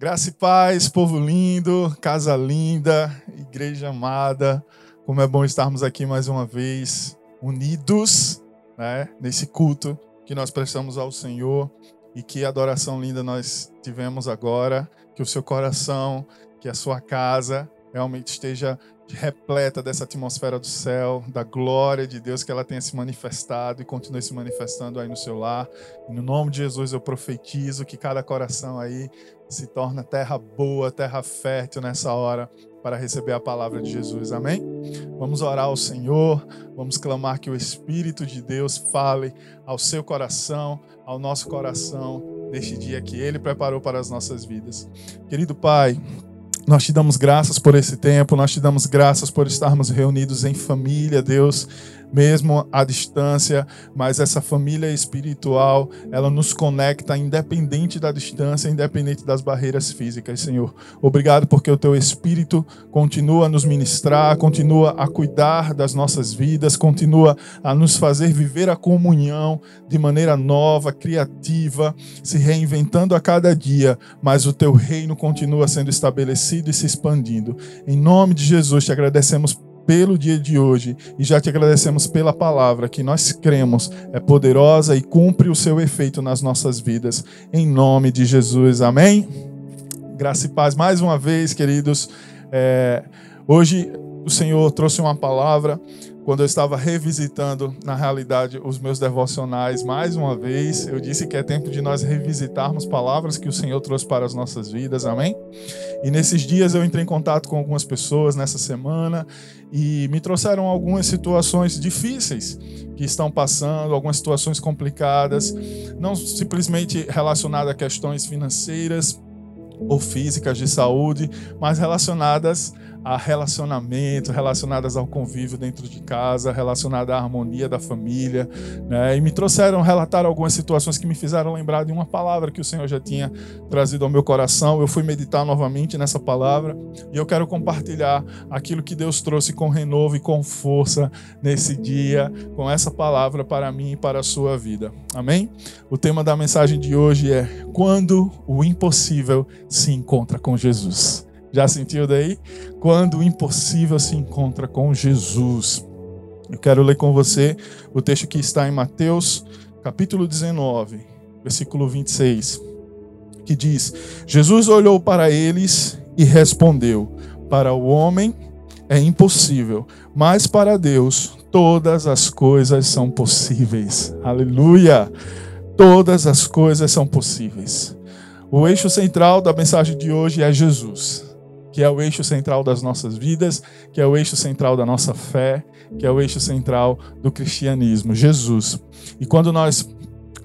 Graça e paz, povo lindo, casa linda, igreja amada. Como é bom estarmos aqui mais uma vez, unidos, né, nesse culto que nós prestamos ao Senhor e que adoração linda nós tivemos agora. Que o seu coração, que a sua casa realmente esteja repleta dessa atmosfera do céu, da glória de Deus, que ela tenha se manifestado e continue se manifestando aí no seu lar. No nome de Jesus eu profetizo que cada coração aí se torna terra boa, terra fértil nessa hora para receber a palavra de Jesus. Amém? Vamos orar ao Senhor, vamos clamar que o Espírito de Deus fale ao seu coração, ao nosso coração, neste dia que Ele preparou para as nossas vidas. Querido Pai, nós te damos graças por esse tempo, nós te damos graças por estarmos reunidos em família, Deus mesmo à distância, mas essa família espiritual, ela nos conecta independente da distância, independente das barreiras físicas, Senhor. Obrigado porque o teu espírito continua a nos ministrar, continua a cuidar das nossas vidas, continua a nos fazer viver a comunhão de maneira nova, criativa, se reinventando a cada dia, mas o teu reino continua sendo estabelecido e se expandindo. Em nome de Jesus, te agradecemos pelo dia de hoje e já te agradecemos pela palavra que nós cremos é poderosa e cumpre o seu efeito nas nossas vidas. Em nome de Jesus, amém. Graça e paz mais uma vez, queridos. É, hoje o Senhor trouxe uma palavra quando eu estava revisitando, na realidade, os meus devocionais mais uma vez, eu disse que é tempo de nós revisitarmos palavras que o Senhor trouxe para as nossas vidas, amém? E nesses dias eu entrei em contato com algumas pessoas nessa semana e me trouxeram algumas situações difíceis que estão passando, algumas situações complicadas, não simplesmente relacionadas a questões financeiras ou físicas de saúde, mas relacionadas a relacionamento, relacionadas ao convívio dentro de casa, relacionadas à harmonia da família, né? E me trouxeram relatar algumas situações que me fizeram lembrar de uma palavra que o Senhor já tinha trazido ao meu coração. Eu fui meditar novamente nessa palavra e eu quero compartilhar aquilo que Deus trouxe com renovo e com força nesse dia, com essa palavra para mim e para a sua vida. Amém? O tema da mensagem de hoje é quando o impossível se encontra com Jesus. Já sentiu daí? Quando o impossível se encontra com Jesus. Eu quero ler com você o texto que está em Mateus, capítulo 19, versículo 26, que diz: Jesus olhou para eles e respondeu: Para o homem é impossível, mas para Deus todas as coisas são possíveis. Aleluia! Todas as coisas são possíveis. O eixo central da mensagem de hoje é Jesus que é o eixo central das nossas vidas, que é o eixo central da nossa fé, que é o eixo central do cristianismo, Jesus. E quando nós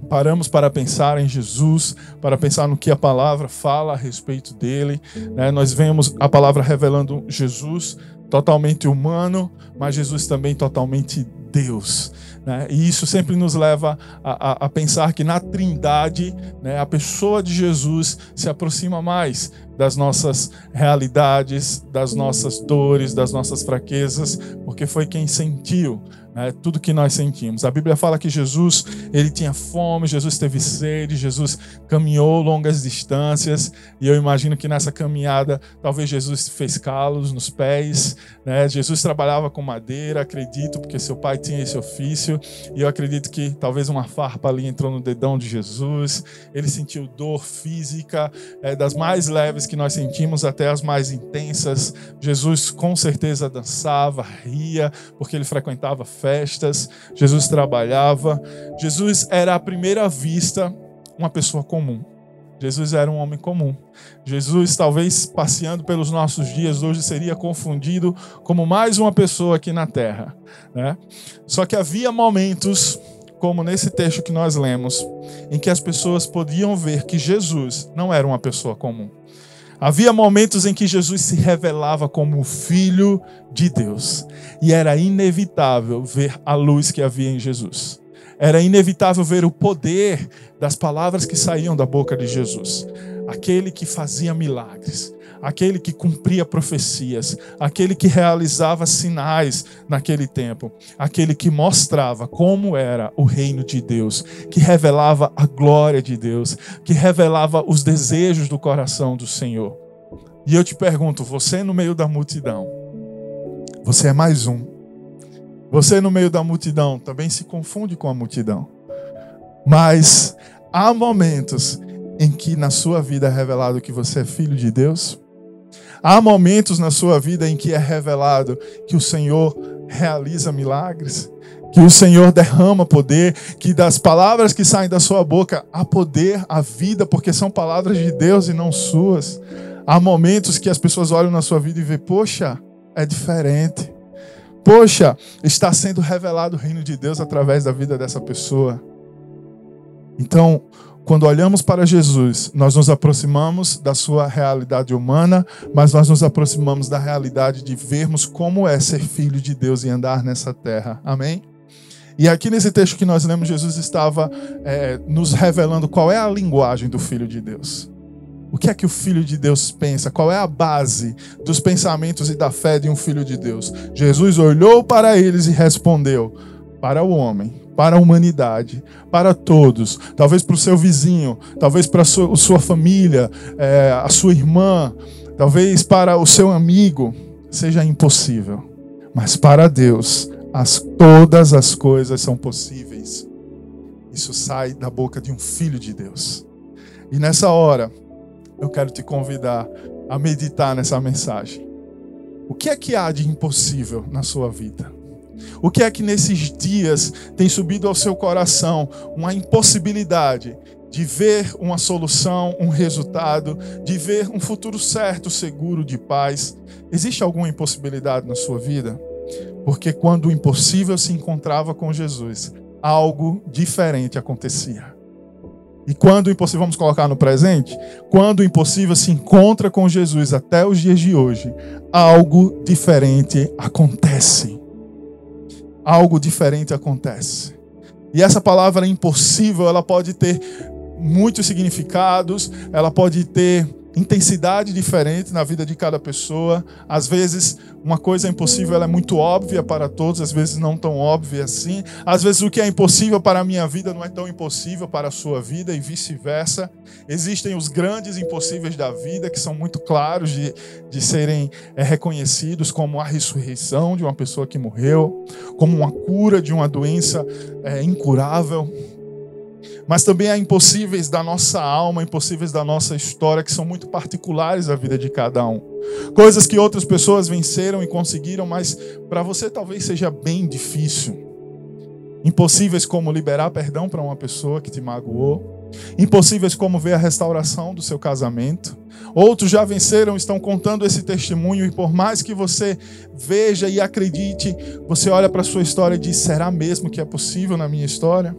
paramos para pensar em Jesus, para pensar no que a palavra fala a respeito dele, né, nós vemos a palavra revelando Jesus totalmente humano, mas Jesus também totalmente Deus. Né? E isso sempre nos leva a, a, a pensar que na Trindade, né, a pessoa de Jesus se aproxima mais das nossas realidades, das nossas dores, das nossas fraquezas, porque foi quem sentiu né, tudo que nós sentimos. A Bíblia fala que Jesus ele tinha fome, Jesus teve sede, Jesus caminhou longas distâncias e eu imagino que nessa caminhada talvez Jesus fez calos nos pés, né? Jesus trabalhava com madeira, acredito, porque seu pai tinha esse ofício e eu acredito que talvez uma farpa ali entrou no dedão de Jesus. Ele sentiu dor física, é, das mais leves que nós sentimos até as mais intensas. Jesus com certeza dançava, ria, porque ele frequentava festas, Jesus trabalhava. Jesus era à primeira vista uma pessoa comum. Jesus era um homem comum. Jesus, talvez passeando pelos nossos dias hoje, seria confundido como mais uma pessoa aqui na terra. Né? Só que havia momentos, como nesse texto que nós lemos, em que as pessoas podiam ver que Jesus não era uma pessoa comum. Havia momentos em que Jesus se revelava como o Filho de Deus. E era inevitável ver a luz que havia em Jesus. Era inevitável ver o poder das palavras que saíam da boca de Jesus. Aquele que fazia milagres, aquele que cumpria profecias, aquele que realizava sinais naquele tempo, aquele que mostrava como era o reino de Deus, que revelava a glória de Deus, que revelava os desejos do coração do Senhor. E eu te pergunto, você no meio da multidão, você é mais um. Você no meio da multidão também se confunde com a multidão. Mas há momentos em que na sua vida é revelado que você é filho de Deus. Há momentos na sua vida em que é revelado que o Senhor realiza milagres, que o Senhor derrama poder, que das palavras que saem da sua boca há poder, há vida, porque são palavras de Deus e não suas. Há momentos que as pessoas olham na sua vida e vê, poxa, é diferente. Poxa, está sendo revelado o reino de Deus através da vida dessa pessoa. Então, quando olhamos para Jesus, nós nos aproximamos da sua realidade humana, mas nós nos aproximamos da realidade de vermos como é ser filho de Deus e andar nessa terra. Amém? E aqui nesse texto que nós lemos, Jesus estava é, nos revelando qual é a linguagem do Filho de Deus. O que é que o Filho de Deus pensa? Qual é a base dos pensamentos e da fé de um Filho de Deus? Jesus olhou para eles e respondeu: Para o homem, para a humanidade, para todos, talvez para o seu vizinho, talvez para a sua, sua família, é, a sua irmã, talvez para o seu amigo, seja impossível. Mas para Deus, as, todas as coisas são possíveis. Isso sai da boca de um filho de Deus. E nessa hora, eu quero te convidar a meditar nessa mensagem. O que é que há de impossível na sua vida? O que é que nesses dias tem subido ao seu coração uma impossibilidade de ver uma solução, um resultado, de ver um futuro certo, seguro, de paz? Existe alguma impossibilidade na sua vida? Porque quando o impossível se encontrava com Jesus, algo diferente acontecia. E quando o impossível, vamos colocar no presente, quando o impossível se encontra com Jesus até os dias de hoje, algo diferente acontece. Algo diferente acontece. E essa palavra impossível, ela pode ter muitos significados, ela pode ter intensidade diferente na vida de cada pessoa. Às vezes, uma coisa é impossível, ela é muito óbvia para todos, às vezes não tão óbvia assim. Às vezes, o que é impossível para a minha vida não é tão impossível para a sua vida e vice-versa. Existem os grandes impossíveis da vida que são muito claros de, de serem é, reconhecidos, como a ressurreição de uma pessoa que morreu, como uma cura de uma doença é, incurável mas também há impossíveis da nossa alma, impossíveis da nossa história, que são muito particulares da vida de cada um. Coisas que outras pessoas venceram e conseguiram, mas para você talvez seja bem difícil. Impossíveis como liberar perdão para uma pessoa que te magoou. Impossíveis como ver a restauração do seu casamento. Outros já venceram, estão contando esse testemunho, e por mais que você veja e acredite, você olha para a sua história e diz: será mesmo que é possível na minha história?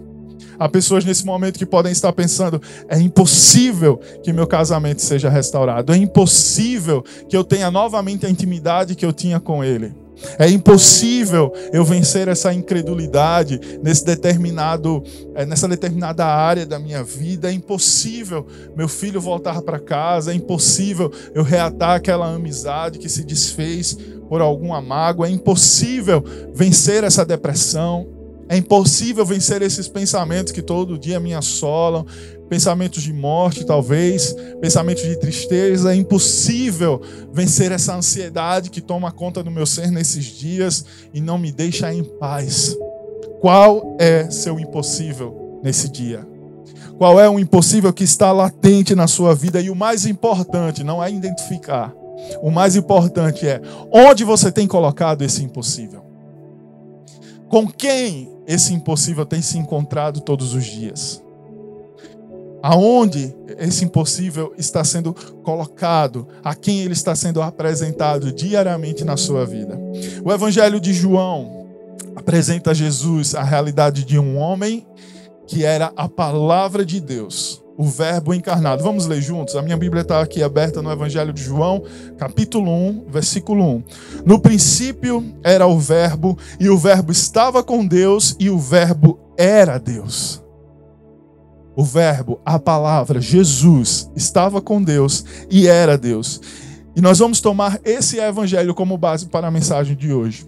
Há pessoas nesse momento que podem estar pensando: é impossível que meu casamento seja restaurado, é impossível que eu tenha novamente a intimidade que eu tinha com Ele. É impossível eu vencer essa incredulidade nesse determinado, é, nessa determinada área da minha vida. É impossível meu filho voltar para casa. É impossível eu reatar aquela amizade que se desfez por alguma mágoa. É impossível vencer essa depressão. É impossível vencer esses pensamentos que todo dia me assolam, pensamentos de morte, talvez, pensamentos de tristeza. É impossível vencer essa ansiedade que toma conta do meu ser nesses dias e não me deixa em paz. Qual é seu impossível nesse dia? Qual é o impossível que está latente na sua vida? E o mais importante não é identificar. O mais importante é onde você tem colocado esse impossível. Com quem esse impossível tem se encontrado todos os dias? Aonde esse impossível está sendo colocado? A quem ele está sendo apresentado diariamente na sua vida? O Evangelho de João apresenta a Jesus a realidade de um homem que era a palavra de Deus o Verbo encarnado. Vamos ler juntos? A minha Bíblia está aqui aberta no Evangelho de João, capítulo 1, versículo 1. No princípio era o Verbo, e o Verbo estava com Deus, e o Verbo era Deus. O Verbo, a palavra, Jesus, estava com Deus e era Deus. E nós vamos tomar esse evangelho como base para a mensagem de hoje.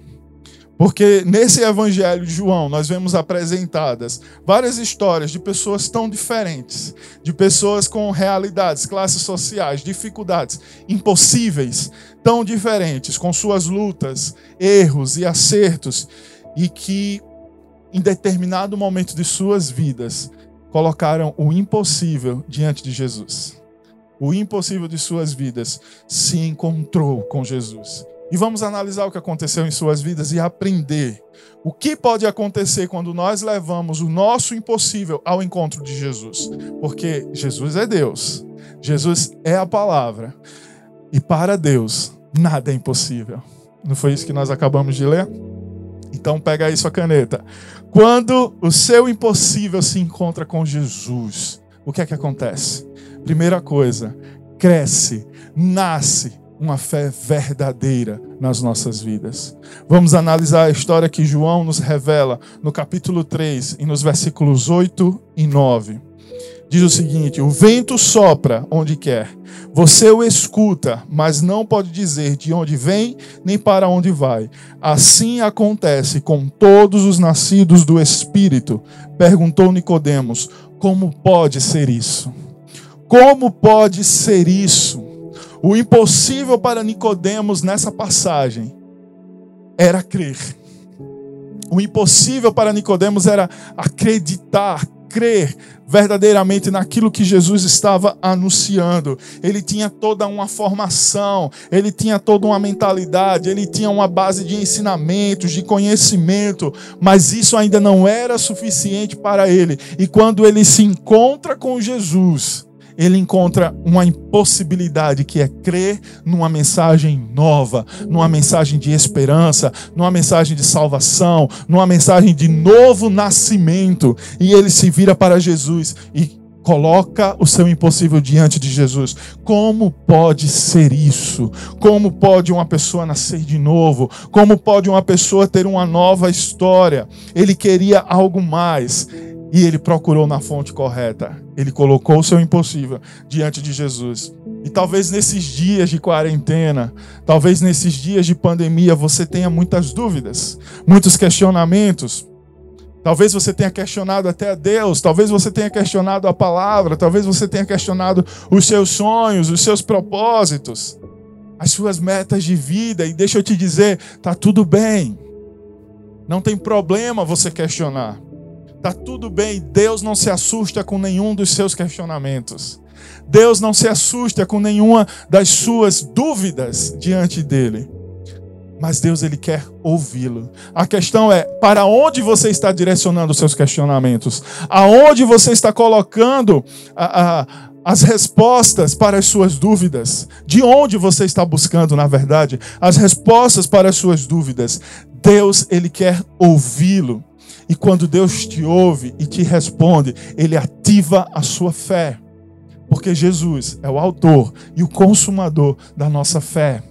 Porque nesse evangelho de João nós vemos apresentadas várias histórias de pessoas tão diferentes, de pessoas com realidades, classes sociais, dificuldades impossíveis, tão diferentes, com suas lutas, erros e acertos, e que em determinado momento de suas vidas colocaram o impossível diante de Jesus o impossível de suas vidas, se encontrou com Jesus. E vamos analisar o que aconteceu em suas vidas e aprender o que pode acontecer quando nós levamos o nosso impossível ao encontro de Jesus. Porque Jesus é Deus, Jesus é a palavra, e para Deus nada é impossível. Não foi isso que nós acabamos de ler? Então pega aí sua caneta. Quando o seu impossível se encontra com Jesus, o que é que acontece? Primeira coisa, cresce, nasce uma fé verdadeira nas nossas vidas. Vamos analisar a história que João nos revela no capítulo 3 e nos versículos 8 e 9. Diz o seguinte: O vento sopra onde quer, você o escuta, mas não pode dizer de onde vem nem para onde vai. Assim acontece com todos os nascidos do Espírito. Perguntou Nicodemos: Como pode ser isso? Como pode ser isso? O impossível para Nicodemos nessa passagem era crer. O impossível para Nicodemos era acreditar, crer verdadeiramente naquilo que Jesus estava anunciando. Ele tinha toda uma formação, ele tinha toda uma mentalidade, ele tinha uma base de ensinamentos, de conhecimento, mas isso ainda não era suficiente para ele. E quando ele se encontra com Jesus, ele encontra uma impossibilidade que é crer numa mensagem nova, numa mensagem de esperança, numa mensagem de salvação, numa mensagem de novo nascimento. E ele se vira para Jesus e coloca o seu impossível diante de Jesus. Como pode ser isso? Como pode uma pessoa nascer de novo? Como pode uma pessoa ter uma nova história? Ele queria algo mais. E ele procurou na fonte correta. Ele colocou o seu impossível diante de Jesus. E talvez nesses dias de quarentena, talvez nesses dias de pandemia, você tenha muitas dúvidas, muitos questionamentos. Talvez você tenha questionado até a Deus, talvez você tenha questionado a palavra, talvez você tenha questionado os seus sonhos, os seus propósitos, as suas metas de vida. E deixa eu te dizer, tá tudo bem. Não tem problema você questionar. Tá tudo bem, Deus não se assusta com nenhum dos seus questionamentos. Deus não se assusta com nenhuma das suas dúvidas diante dele. Mas Deus ele quer ouvi-lo. A questão é para onde você está direcionando os seus questionamentos? Aonde você está colocando a, a, as respostas para as suas dúvidas? De onde você está buscando, na verdade, as respostas para as suas dúvidas? Deus ele quer ouvi-lo. E quando Deus te ouve e te responde, ele ativa a sua fé. Porque Jesus é o autor e o consumador da nossa fé.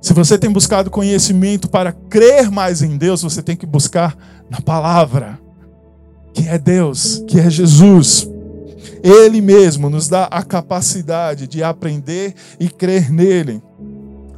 Se você tem buscado conhecimento para crer mais em Deus, você tem que buscar na palavra, que é Deus, que é Jesus. Ele mesmo nos dá a capacidade de aprender e crer nele.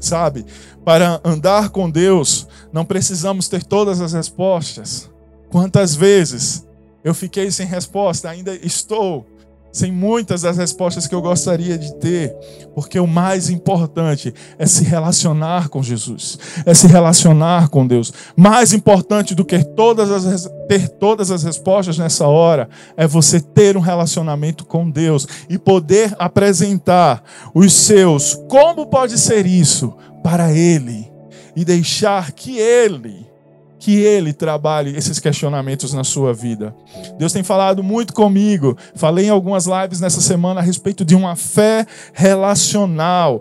Sabe? Para andar com Deus, não precisamos ter todas as respostas. Quantas vezes eu fiquei sem resposta, ainda estou sem muitas das respostas que eu gostaria de ter, porque o mais importante é se relacionar com Jesus, é se relacionar com Deus. Mais importante do que todas as, ter todas as respostas nessa hora é você ter um relacionamento com Deus e poder apresentar os seus, como pode ser isso, para Ele e deixar que Ele que Ele trabalhe esses questionamentos na sua vida. Deus tem falado muito comigo. Falei em algumas lives nessa semana a respeito de uma fé relacional.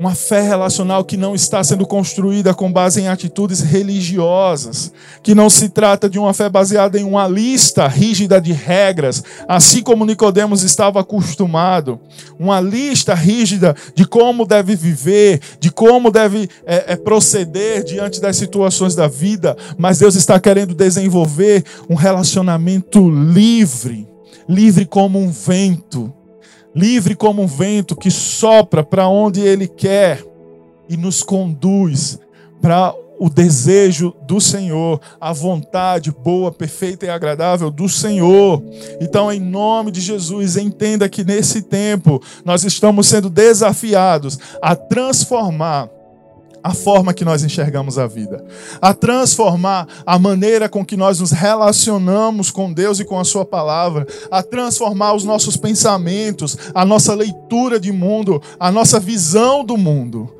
Uma fé relacional que não está sendo construída com base em atitudes religiosas, que não se trata de uma fé baseada em uma lista rígida de regras, assim como Nicodemos estava acostumado, uma lista rígida de como deve viver, de como deve é, é, proceder diante das situações da vida, mas Deus está querendo desenvolver um relacionamento livre, livre como um vento livre como um vento que sopra para onde ele quer e nos conduz para o desejo do Senhor, a vontade boa, perfeita e agradável do Senhor. Então, em nome de Jesus, entenda que nesse tempo nós estamos sendo desafiados a transformar a forma que nós enxergamos a vida, a transformar a maneira com que nós nos relacionamos com Deus e com a Sua palavra, a transformar os nossos pensamentos, a nossa leitura de mundo, a nossa visão do mundo.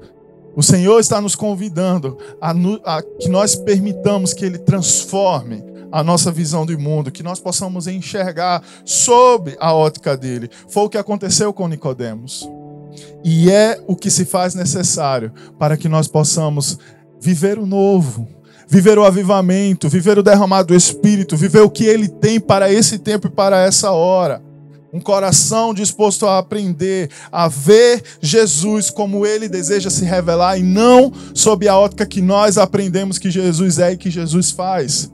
O Senhor está nos convidando a, a, que nós permitamos que Ele transforme a nossa visão do mundo, que nós possamos enxergar sob a ótica dele. Foi o que aconteceu com Nicodemos. E é o que se faz necessário para que nós possamos viver o novo, viver o avivamento, viver o derramado do Espírito, viver o que Ele tem para esse tempo e para essa hora. Um coração disposto a aprender, a ver Jesus como ele deseja se revelar e não sob a ótica que nós aprendemos que Jesus é e que Jesus faz.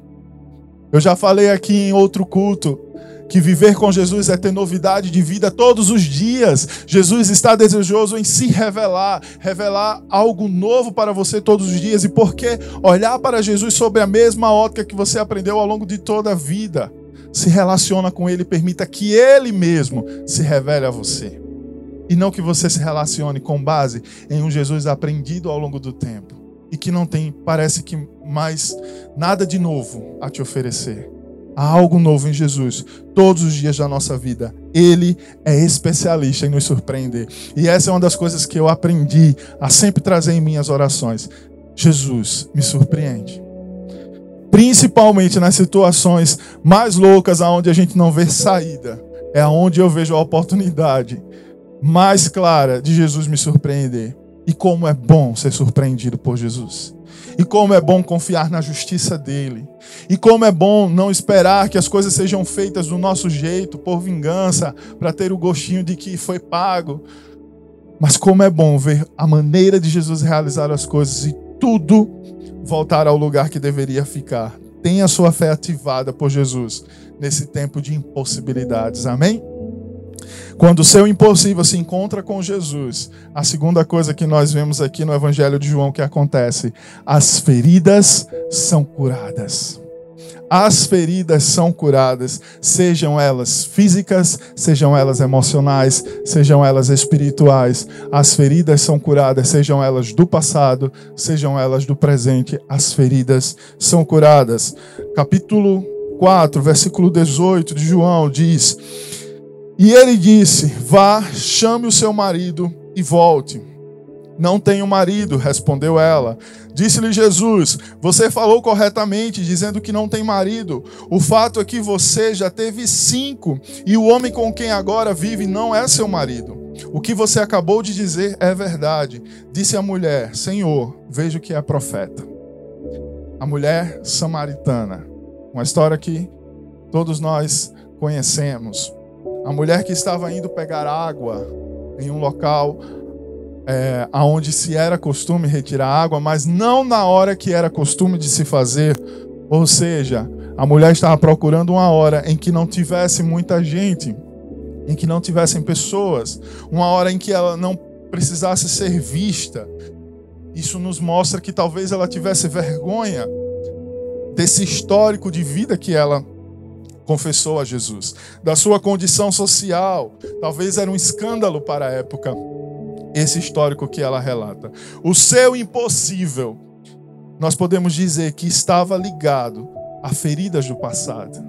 Eu já falei aqui em outro culto que viver com Jesus é ter novidade de vida todos os dias. Jesus está desejoso em se revelar, revelar algo novo para você todos os dias. E por que olhar para Jesus sob a mesma ótica que você aprendeu ao longo de toda a vida? se relaciona com Ele, permita que Ele mesmo se revele a você. E não que você se relacione com base em um Jesus aprendido ao longo do tempo e que não tem, parece que, mais nada de novo a te oferecer. Há algo novo em Jesus todos os dias da nossa vida. Ele é especialista em nos surpreender. E essa é uma das coisas que eu aprendi a sempre trazer em minhas orações. Jesus me surpreende principalmente nas situações mais loucas, aonde a gente não vê saída, é aonde eu vejo a oportunidade mais clara de Jesus me surpreender. E como é bom ser surpreendido por Jesus. E como é bom confiar na justiça dele. E como é bom não esperar que as coisas sejam feitas do nosso jeito, por vingança, para ter o gostinho de que foi pago. Mas como é bom ver a maneira de Jesus realizar as coisas e tudo voltar ao lugar que deveria ficar. Tenha sua fé ativada por Jesus nesse tempo de impossibilidades. Amém? Quando o seu impossível se encontra com Jesus, a segunda coisa que nós vemos aqui no Evangelho de João que acontece, as feridas são curadas as feridas são curadas, sejam elas físicas, sejam elas emocionais, sejam elas espirituais. As feridas são curadas, sejam elas do passado, sejam elas do presente. As feridas são curadas. Capítulo 4, versículo 18 de João diz: E ele disse: Vá, chame o seu marido e volte. Não tenho marido, respondeu ela. Disse-lhe Jesus: Você falou corretamente, dizendo que não tem marido. O fato é que você já teve cinco, e o homem com quem agora vive não é seu marido. O que você acabou de dizer é verdade. Disse a mulher: Senhor, vejo que é profeta. A mulher samaritana, uma história que todos nós conhecemos. A mulher que estava indo pegar água em um local é, aonde se era costume retirar água, mas não na hora que era costume de se fazer. Ou seja, a mulher estava procurando uma hora em que não tivesse muita gente, em que não tivessem pessoas, uma hora em que ela não precisasse ser vista. Isso nos mostra que talvez ela tivesse vergonha desse histórico de vida que ela confessou a Jesus, da sua condição social. Talvez era um escândalo para a época esse histórico que ela relata. O seu impossível, nós podemos dizer que estava ligado a feridas do passado,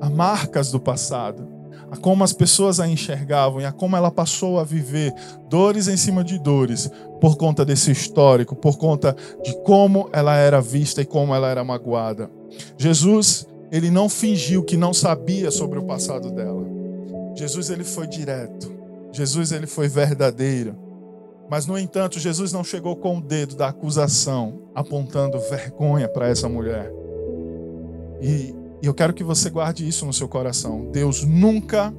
a marcas do passado, a como as pessoas a enxergavam e a como ela passou a viver dores em cima de dores por conta desse histórico, por conta de como ela era vista e como ela era magoada. Jesus, ele não fingiu que não sabia sobre o passado dela. Jesus ele foi direto. Jesus ele foi verdadeiro. Mas, no entanto, Jesus não chegou com o dedo da acusação apontando vergonha para essa mulher. E, e eu quero que você guarde isso no seu coração. Deus nunca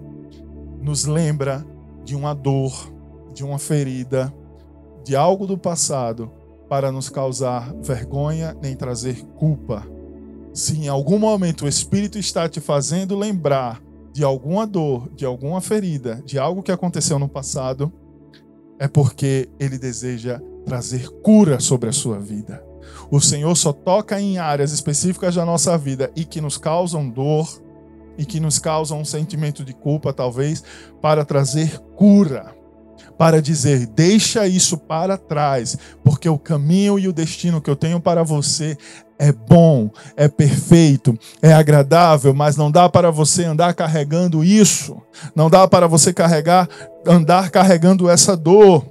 nos lembra de uma dor, de uma ferida, de algo do passado para nos causar vergonha nem trazer culpa. Se em algum momento o Espírito está te fazendo lembrar de alguma dor, de alguma ferida, de algo que aconteceu no passado, é porque ele deseja trazer cura sobre a sua vida. O Senhor só toca em áreas específicas da nossa vida e que nos causam dor e que nos causam um sentimento de culpa, talvez, para trazer cura para dizer: deixa isso para trás, porque o caminho e o destino que eu tenho para você é bom, é perfeito, é agradável, mas não dá para você andar carregando isso, não dá para você carregar, andar carregando essa dor.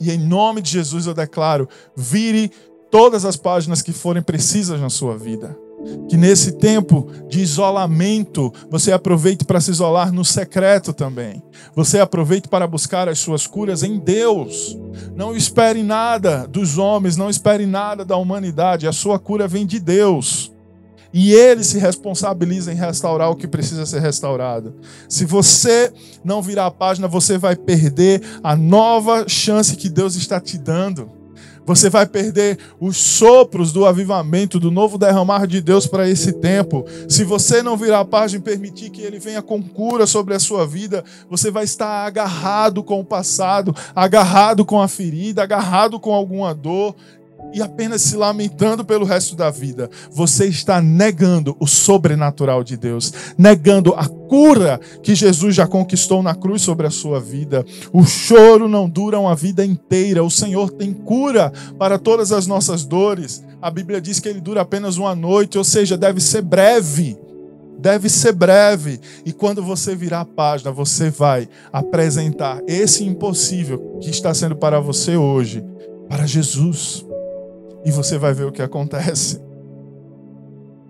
E em nome de Jesus eu declaro: vire todas as páginas que forem precisas na sua vida. Que nesse tempo de isolamento, você aproveite para se isolar no secreto também. Você aproveite para buscar as suas curas em Deus. Não espere nada dos homens, não espere nada da humanidade. A sua cura vem de Deus. E ele se responsabiliza em restaurar o que precisa ser restaurado. Se você não virar a página, você vai perder a nova chance que Deus está te dando. Você vai perder os sopros do avivamento, do novo derramar de Deus para esse tempo. Se você não virar a página e permitir que ele venha com cura sobre a sua vida, você vai estar agarrado com o passado, agarrado com a ferida, agarrado com alguma dor, e apenas se lamentando pelo resto da vida, você está negando o sobrenatural de Deus, negando a cura que Jesus já conquistou na cruz sobre a sua vida. O choro não dura uma vida inteira, o Senhor tem cura para todas as nossas dores. A Bíblia diz que ele dura apenas uma noite, ou seja, deve ser breve. Deve ser breve, e quando você virar a página, você vai apresentar esse impossível que está sendo para você hoje, para Jesus. E você vai ver o que acontece.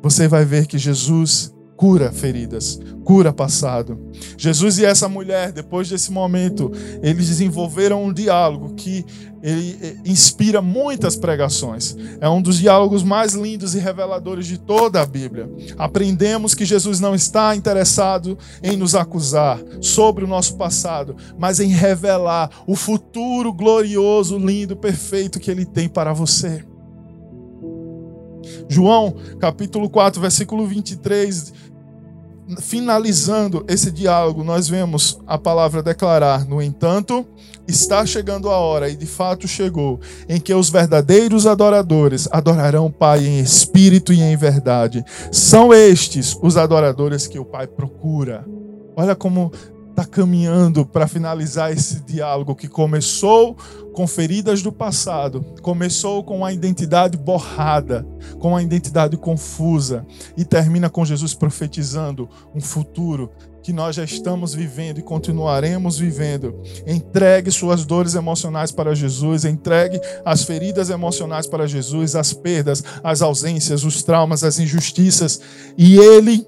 Você vai ver que Jesus cura feridas, cura passado. Jesus e essa mulher, depois desse momento, eles desenvolveram um diálogo que eh, inspira muitas pregações. É um dos diálogos mais lindos e reveladores de toda a Bíblia. Aprendemos que Jesus não está interessado em nos acusar sobre o nosso passado, mas em revelar o futuro glorioso, lindo, perfeito que ele tem para você. João, capítulo 4, versículo 23, finalizando esse diálogo, nós vemos a palavra declarar: No entanto, está chegando a hora, e de fato chegou, em que os verdadeiros adoradores adorarão o Pai em espírito e em verdade. São estes os adoradores que o Pai procura. Olha como está caminhando para finalizar esse diálogo que começou com feridas do passado, começou com a identidade borrada, com a identidade confusa e termina com Jesus profetizando um futuro que nós já estamos vivendo e continuaremos vivendo. Entregue suas dores emocionais para Jesus, entregue as feridas emocionais para Jesus, as perdas, as ausências, os traumas, as injustiças, e Ele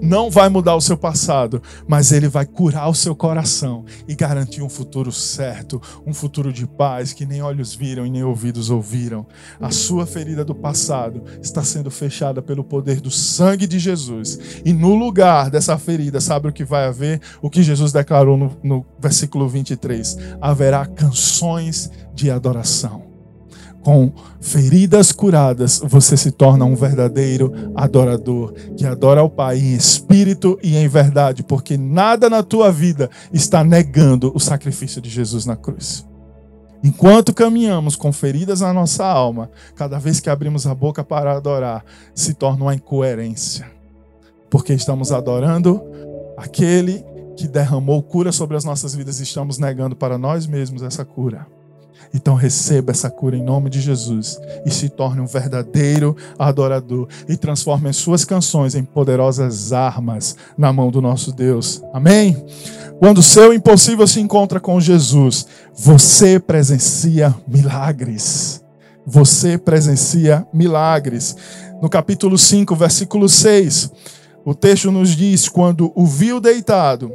não vai mudar o seu passado, mas ele vai curar o seu coração e garantir um futuro certo, um futuro de paz que nem olhos viram e nem ouvidos ouviram. A sua ferida do passado está sendo fechada pelo poder do sangue de Jesus. E no lugar dessa ferida, sabe o que vai haver? O que Jesus declarou no, no versículo 23: haverá canções de adoração com feridas curadas, você se torna um verdadeiro adorador, que adora ao Pai em espírito e em verdade, porque nada na tua vida está negando o sacrifício de Jesus na cruz. Enquanto caminhamos com feridas na nossa alma, cada vez que abrimos a boca para adorar, se torna uma incoerência. Porque estamos adorando aquele que derramou cura sobre as nossas vidas e estamos negando para nós mesmos essa cura. Então receba essa cura em nome de Jesus e se torne um verdadeiro adorador e transforme as suas canções em poderosas armas na mão do nosso Deus. Amém? Quando o seu impossível se encontra com Jesus, você presencia milagres. Você presencia milagres. No capítulo 5, versículo 6, o texto nos diz: quando o viu deitado,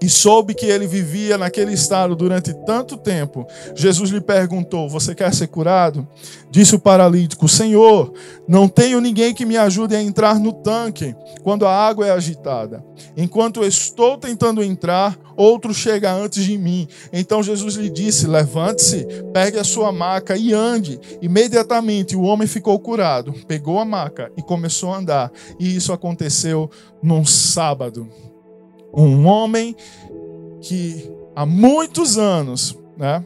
e soube que ele vivia naquele estado durante tanto tempo, Jesus lhe perguntou: Você quer ser curado? Disse o paralítico: Senhor, não tenho ninguém que me ajude a entrar no tanque quando a água é agitada. Enquanto estou tentando entrar, outro chega antes de mim. Então Jesus lhe disse: Levante-se, pegue a sua maca e ande. Imediatamente o homem ficou curado, pegou a maca e começou a andar. E isso aconteceu num sábado. Um homem que há muitos anos, né,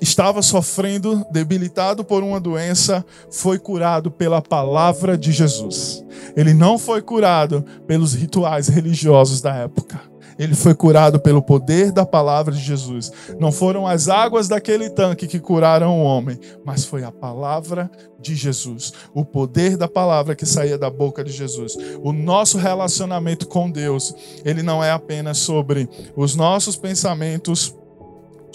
estava sofrendo, debilitado por uma doença, foi curado pela palavra de Jesus. Ele não foi curado pelos rituais religiosos da época. Ele foi curado pelo poder da palavra de Jesus. Não foram as águas daquele tanque que curaram o homem, mas foi a palavra de Jesus. O poder da palavra que saía da boca de Jesus. O nosso relacionamento com Deus, ele não é apenas sobre os nossos pensamentos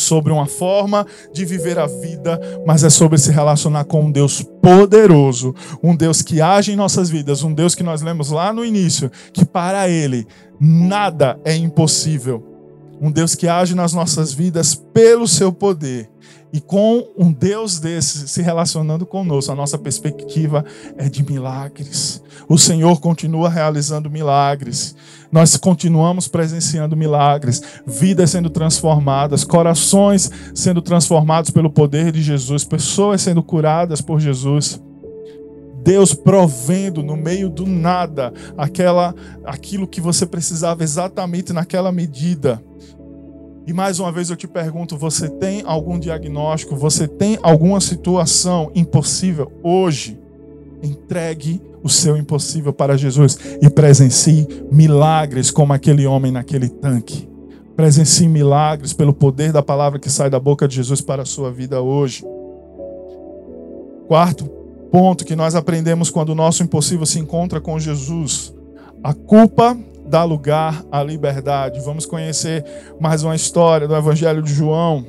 sobre uma forma de viver a vida, mas é sobre se relacionar com um Deus poderoso, um Deus que age em nossas vidas, um Deus que nós lemos lá no início, que para Ele nada é impossível. Um Deus que age nas nossas vidas pelo seu poder. E com um Deus desse se relacionando conosco, a nossa perspectiva é de milagres. O Senhor continua realizando milagres. Nós continuamos presenciando milagres, vidas sendo transformadas, corações sendo transformados pelo poder de Jesus, pessoas sendo curadas por Jesus. Deus provendo no meio do nada aquela aquilo que você precisava exatamente naquela medida. E mais uma vez eu te pergunto: você tem algum diagnóstico? Você tem alguma situação impossível hoje? Entregue o seu impossível para Jesus e presencie milagres como aquele homem naquele tanque. Presencie milagres pelo poder da palavra que sai da boca de Jesus para a sua vida hoje. Quarto ponto que nós aprendemos quando o nosso impossível se encontra com Jesus: a culpa dá lugar à liberdade. Vamos conhecer mais uma história do Evangelho de João,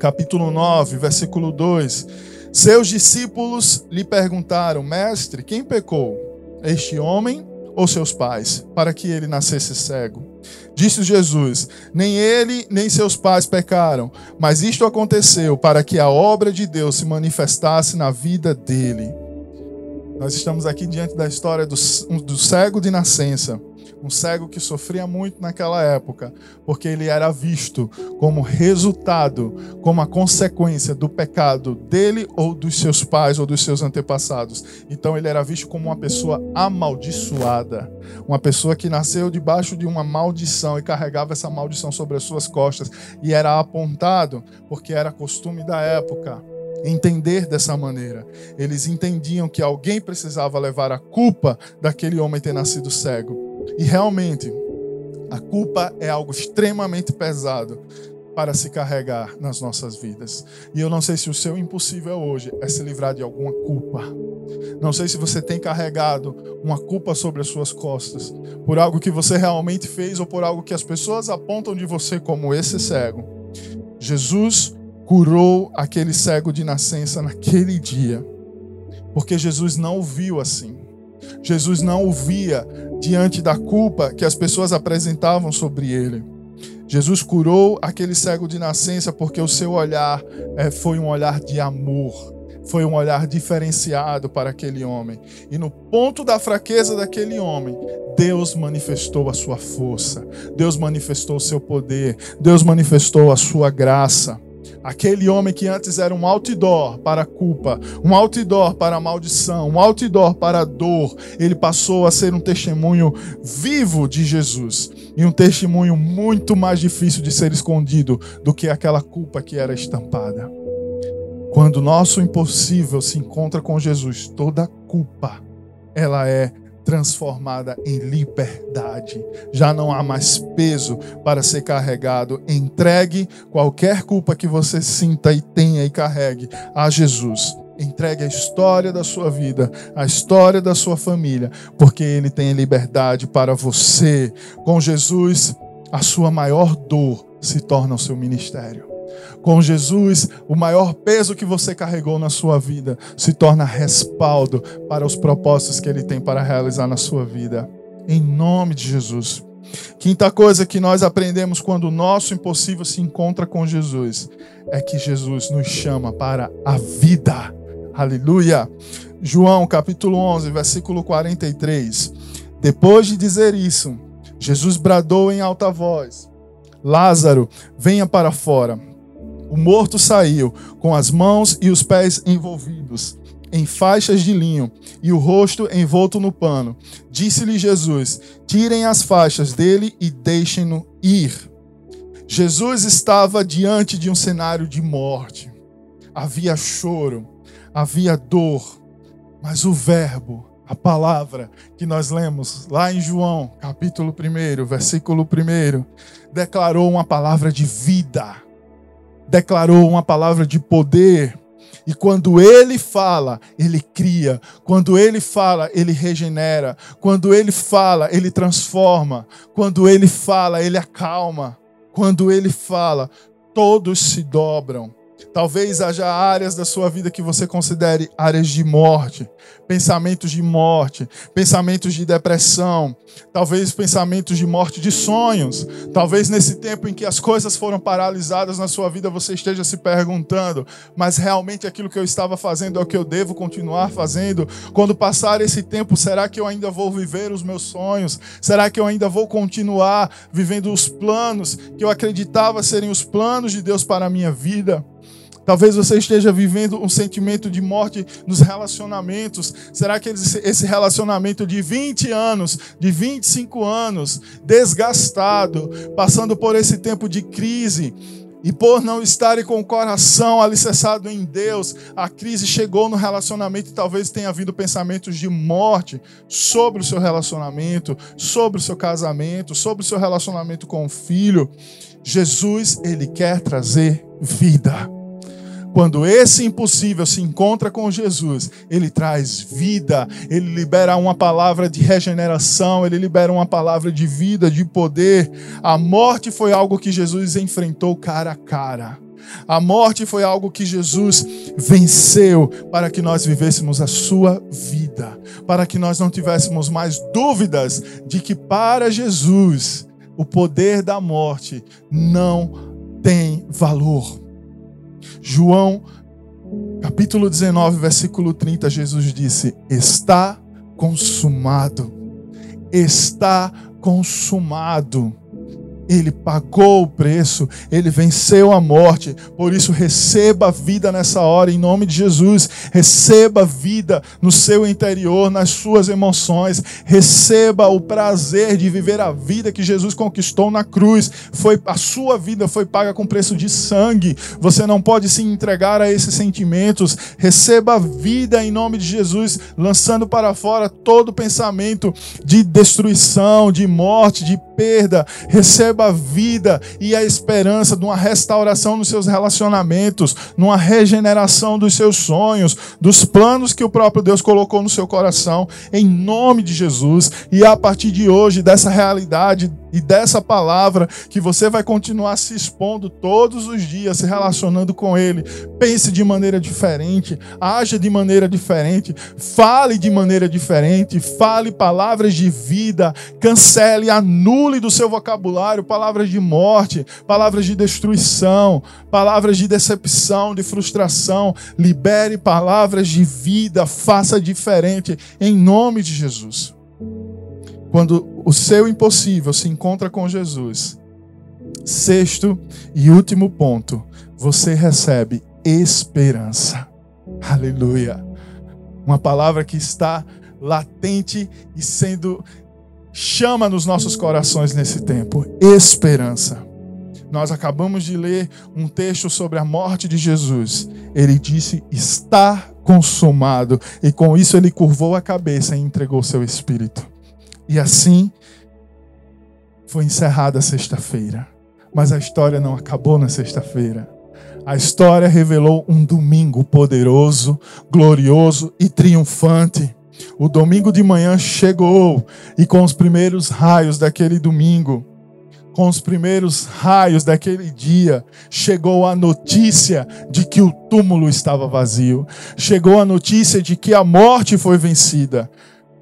capítulo 9, versículo 2. Seus discípulos lhe perguntaram: Mestre, quem pecou? Este homem ou seus pais, para que ele nascesse cego? Disse Jesus: Nem ele nem seus pais pecaram, mas isto aconteceu para que a obra de Deus se manifestasse na vida dele. Nós estamos aqui diante da história do, do cego de nascença um cego que sofria muito naquela época, porque ele era visto como resultado, como a consequência do pecado dele ou dos seus pais ou dos seus antepassados. Então ele era visto como uma pessoa amaldiçoada, uma pessoa que nasceu debaixo de uma maldição e carregava essa maldição sobre as suas costas e era apontado porque era costume da época entender dessa maneira. Eles entendiam que alguém precisava levar a culpa daquele homem ter nascido cego. E realmente, a culpa é algo extremamente pesado para se carregar nas nossas vidas. E eu não sei se o seu impossível hoje é se livrar de alguma culpa. Não sei se você tem carregado uma culpa sobre as suas costas por algo que você realmente fez ou por algo que as pessoas apontam de você como esse cego. Jesus curou aquele cego de nascença naquele dia, porque Jesus não o viu assim. Jesus não o via diante da culpa que as pessoas apresentavam sobre ele. Jesus curou aquele cego de nascença porque o seu olhar é, foi um olhar de amor, foi um olhar diferenciado para aquele homem. E no ponto da fraqueza daquele homem, Deus manifestou a sua força, Deus manifestou o seu poder, Deus manifestou a sua graça. Aquele homem que antes era um outdoor para a culpa, um outdoor para a maldição, um outdoor para a dor, ele passou a ser um testemunho vivo de Jesus. E um testemunho muito mais difícil de ser escondido do que aquela culpa que era estampada. Quando o nosso impossível se encontra com Jesus, toda culpa ela é transformada em liberdade. Já não há mais peso para ser carregado. Entregue qualquer culpa que você sinta e tenha e carregue a Jesus. Entregue a história da sua vida, a história da sua família, porque Ele tem liberdade para você. Com Jesus, a sua maior dor se torna o seu ministério. Com Jesus, o maior peso que você carregou na sua vida se torna respaldo para os propósitos que Ele tem para realizar na sua vida. Em nome de Jesus. Quinta coisa que nós aprendemos quando o nosso impossível se encontra com Jesus é que Jesus nos chama para a vida. Aleluia. João capítulo 11, versículo 43. Depois de dizer isso, Jesus bradou em alta voz: Lázaro, venha para fora. O morto saiu, com as mãos e os pés envolvidos em faixas de linho e o rosto envolto no pano. Disse-lhe Jesus: Tirem as faixas dele e deixem-no ir. Jesus estava diante de um cenário de morte. Havia choro, havia dor, mas o Verbo, a palavra que nós lemos lá em João, capítulo 1, versículo 1, declarou uma palavra de vida, declarou uma palavra de poder. E quando ele fala, ele cria. Quando ele fala, ele regenera. Quando ele fala, ele transforma. Quando ele fala, ele acalma. Quando ele fala, todos se dobram. Talvez haja áreas da sua vida que você considere áreas de morte, pensamentos de morte, pensamentos de depressão, talvez pensamentos de morte de sonhos. Talvez nesse tempo em que as coisas foram paralisadas na sua vida você esteja se perguntando: mas realmente aquilo que eu estava fazendo é o que eu devo continuar fazendo? Quando passar esse tempo, será que eu ainda vou viver os meus sonhos? Será que eu ainda vou continuar vivendo os planos que eu acreditava serem os planos de Deus para a minha vida? Talvez você esteja vivendo um sentimento de morte nos relacionamentos. Será que esse relacionamento de 20 anos, de 25 anos, desgastado, passando por esse tempo de crise, e por não estarem com o coração alicerçado em Deus, a crise chegou no relacionamento e talvez tenha havido pensamentos de morte sobre o seu relacionamento, sobre o seu casamento, sobre o seu relacionamento com o filho. Jesus, ele quer trazer vida. Quando esse impossível se encontra com Jesus, ele traz vida, ele libera uma palavra de regeneração, ele libera uma palavra de vida, de poder. A morte foi algo que Jesus enfrentou cara a cara. A morte foi algo que Jesus venceu para que nós vivêssemos a sua vida, para que nós não tivéssemos mais dúvidas de que para Jesus o poder da morte não tem valor. João, capítulo 19, versículo 30, Jesus disse: Está consumado. Está consumado. Ele pagou o preço, ele venceu a morte. Por isso, receba a vida nessa hora, em nome de Jesus. Receba a vida no seu interior, nas suas emoções. Receba o prazer de viver a vida que Jesus conquistou na cruz. Foi A sua vida foi paga com preço de sangue. Você não pode se entregar a esses sentimentos. Receba a vida em nome de Jesus, lançando para fora todo pensamento de destruição, de morte, de perda. Receba a vida e a esperança de uma restauração nos seus relacionamentos, numa regeneração dos seus sonhos, dos planos que o próprio Deus colocou no seu coração, em nome de Jesus. E a partir de hoje, dessa realidade e dessa palavra que você vai continuar se expondo todos os dias, se relacionando com Ele. Pense de maneira diferente, haja de maneira diferente, fale de maneira diferente, fale palavras de vida, cancele, anule do seu vocabulário palavras de morte, palavras de destruição, palavras de decepção, de frustração. Libere palavras de vida, faça diferente, em nome de Jesus. Quando o seu impossível se encontra com Jesus. Sexto e último ponto, você recebe esperança. Aleluia. Uma palavra que está latente e sendo chama nos nossos corações nesse tempo: esperança. Nós acabamos de ler um texto sobre a morte de Jesus. Ele disse: Está consumado. E com isso ele curvou a cabeça e entregou seu espírito. E assim foi encerrada a sexta-feira. Mas a história não acabou na sexta-feira. A história revelou um domingo poderoso, glorioso e triunfante. O domingo de manhã chegou e com os primeiros raios daquele domingo, com os primeiros raios daquele dia, chegou a notícia de que o túmulo estava vazio. Chegou a notícia de que a morte foi vencida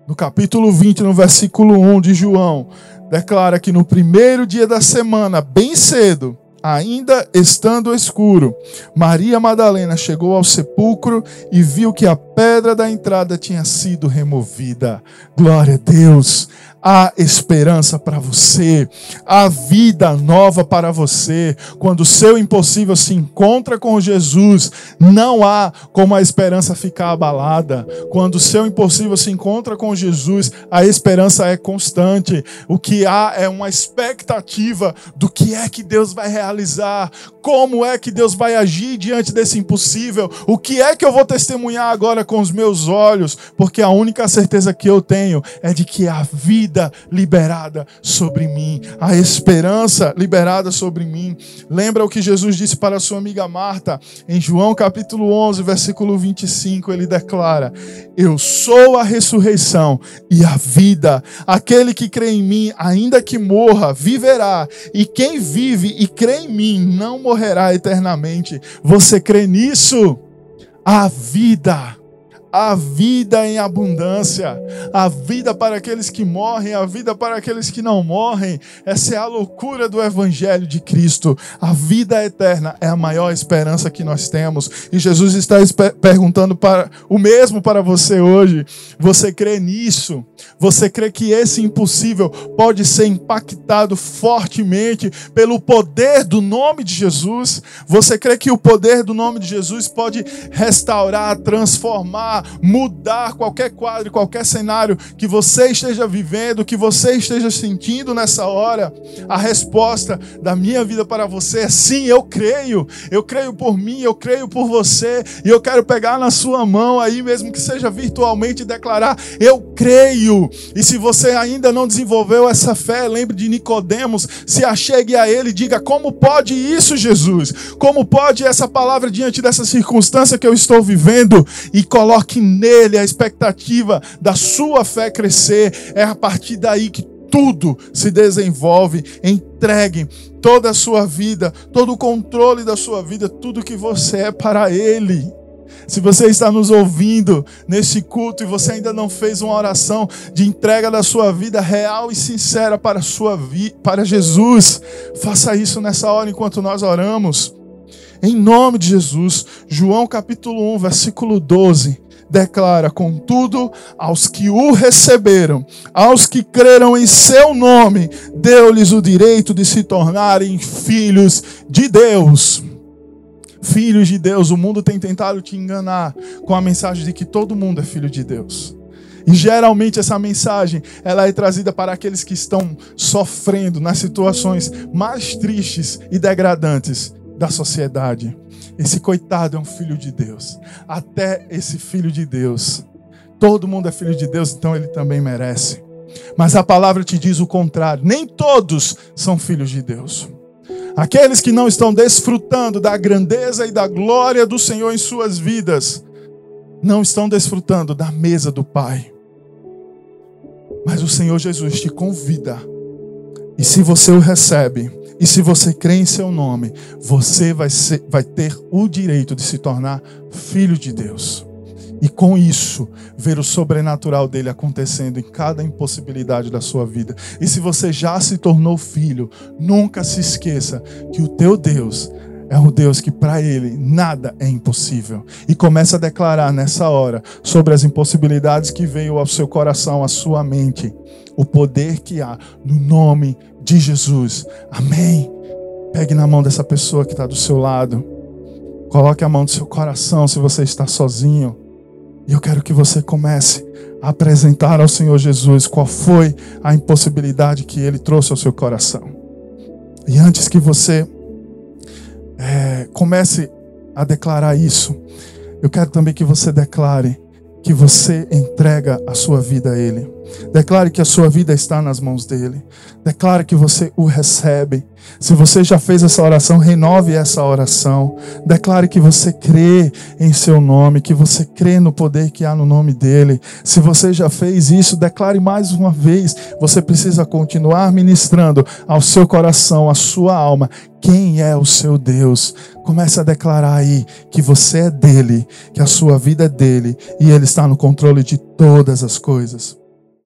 no capítulo 20, no versículo 1 de João, declara que no primeiro dia da semana, bem cedo, ainda estando escuro, Maria Madalena chegou ao sepulcro e viu que a pedra da entrada tinha sido removida. Glória a Deus! Há esperança para você, há vida nova para você. Quando o seu impossível se encontra com Jesus, não há como a esperança ficar abalada. Quando o seu impossível se encontra com Jesus, a esperança é constante. O que há é uma expectativa do que é que Deus vai realizar, como é que Deus vai agir diante desse impossível, o que é que eu vou testemunhar agora com os meus olhos, porque a única certeza que eu tenho é de que a vida liberada sobre mim, a esperança liberada sobre mim. Lembra o que Jesus disse para sua amiga Marta em João capítulo 11, versículo 25, ele declara: Eu sou a ressurreição e a vida. Aquele que crê em mim, ainda que morra, viverá, e quem vive e crê em mim não morrerá eternamente. Você crê nisso? A vida a vida em abundância, a vida para aqueles que morrem, a vida para aqueles que não morrem. Essa é a loucura do Evangelho de Cristo. A vida eterna é a maior esperança que nós temos. E Jesus está perguntando para o mesmo para você hoje. Você crê nisso? Você crê que esse impossível pode ser impactado fortemente pelo poder do nome de Jesus? Você crê que o poder do nome de Jesus pode restaurar, transformar, mudar qualquer quadro, qualquer cenário que você esteja vivendo, que você esteja sentindo nessa hora, a resposta da minha vida para você é sim, eu creio. Eu creio por mim, eu creio por você, e eu quero pegar na sua mão aí, mesmo que seja virtualmente, e declarar: eu creio. E se você ainda não desenvolveu essa fé, lembre de Nicodemos, se achegue a ele e diga: como pode isso, Jesus? Como pode essa palavra diante dessa circunstância que eu estou vivendo? E coloque Coloque nele a expectativa da sua fé crescer. É a partir daí que tudo se desenvolve. Entregue toda a sua vida, todo o controle da sua vida, tudo que você é para Ele. Se você está nos ouvindo nesse culto e você ainda não fez uma oração de entrega da sua vida real e sincera para, sua vi para Jesus, faça isso nessa hora enquanto nós oramos. Em nome de Jesus, João capítulo 1, versículo 12 declara: Contudo, aos que o receberam, aos que creram em seu nome, deu-lhes o direito de se tornarem filhos de Deus. Filhos de Deus, o mundo tem tentado te enganar com a mensagem de que todo mundo é filho de Deus. E geralmente essa mensagem ela é trazida para aqueles que estão sofrendo nas situações mais tristes e degradantes da sociedade. Esse coitado é um filho de Deus. Até esse filho de Deus. Todo mundo é filho de Deus, então ele também merece. Mas a palavra te diz o contrário. Nem todos são filhos de Deus. Aqueles que não estão desfrutando da grandeza e da glória do Senhor em suas vidas, não estão desfrutando da mesa do Pai. Mas o Senhor Jesus te convida. E se você o recebe, e se você crê em seu nome, você vai, ser, vai ter o direito de se tornar filho de Deus. E com isso, ver o sobrenatural dele acontecendo em cada impossibilidade da sua vida. E se você já se tornou filho, nunca se esqueça que o teu Deus é um Deus que para ele nada é impossível. E começa a declarar nessa hora sobre as impossibilidades que veio ao seu coração, à sua mente, o poder que há no nome de Jesus. Amém. Pegue na mão dessa pessoa que está do seu lado. Coloque a mão do seu coração se você está sozinho. E eu quero que você comece a apresentar ao Senhor Jesus qual foi a impossibilidade que ele trouxe ao seu coração. E antes que você é, comece a declarar isso, eu quero também que você declare que você entrega a sua vida a Ele. Declare que a sua vida está nas mãos dele. Declare que você o recebe. Se você já fez essa oração, renove essa oração. Declare que você crê em seu nome, que você crê no poder que há no nome dele. Se você já fez isso, declare mais uma vez. Você precisa continuar ministrando ao seu coração, à sua alma, quem é o seu Deus. Comece a declarar aí que você é dele, que a sua vida é dele e ele está no controle de todas as coisas.